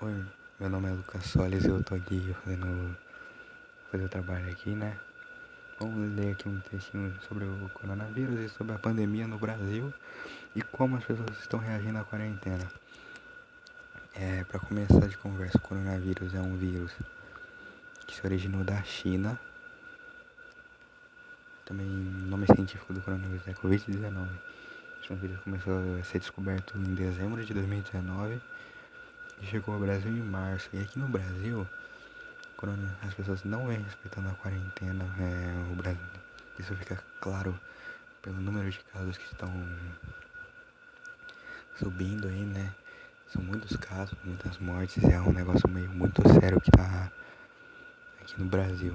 Oi, meu nome é Lucas Solis e eu tô aqui fazendo fazer o trabalho aqui, né? Vamos ler aqui um textinho sobre o coronavírus e sobre a pandemia no Brasil e como as pessoas estão reagindo à quarentena. É, para começar de conversa, o coronavírus é um vírus que se originou da China. Também o nome científico do coronavírus é Covid-19. Esse vírus começou a ser descoberto em dezembro de 2019 chegou ao Brasil em março. E aqui no Brasil, quando as pessoas não vêm respeitando a quarentena, é, o Brasil, isso fica claro pelo número de casos que estão subindo aí, né? São muitos casos, muitas mortes, é um negócio meio muito sério que tá aqui no Brasil.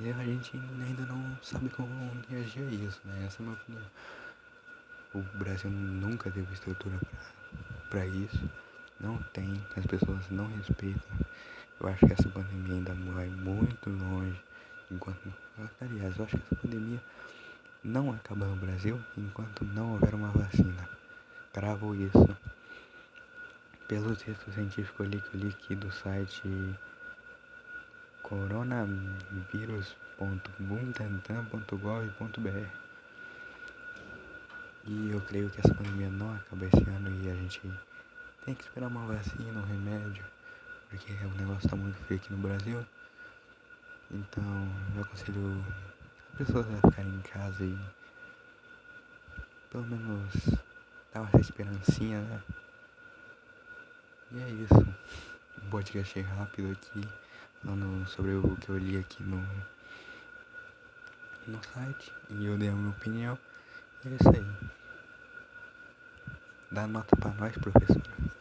E a gente ainda não sabe como reagir a isso, né? Essa é a minha opinião. O Brasil nunca teve estrutura para isso não tem, as pessoas não respeitam. Eu acho que essa pandemia ainda vai muito longe. Enquanto. Aliás, eu acho que essa pandemia não acaba no Brasil enquanto não houver uma vacina. Cravo isso. Pelo texto científico ali que eu li aqui do site coronavírus.buntantan.gov.br E eu creio que essa pandemia não acaba esse ano e a gente tem que esperar uma vacina, um remédio, porque o negócio tá muito feio aqui no Brasil. Então eu aconselho as pessoas a ficarem em casa e pelo menos dar uma esperancinha, né? E é isso. Um podcast rápido aqui, falando sobre o que eu li aqui no, no site. E eu dei a minha opinião. E é isso aí. Dá nota pra nós, professora.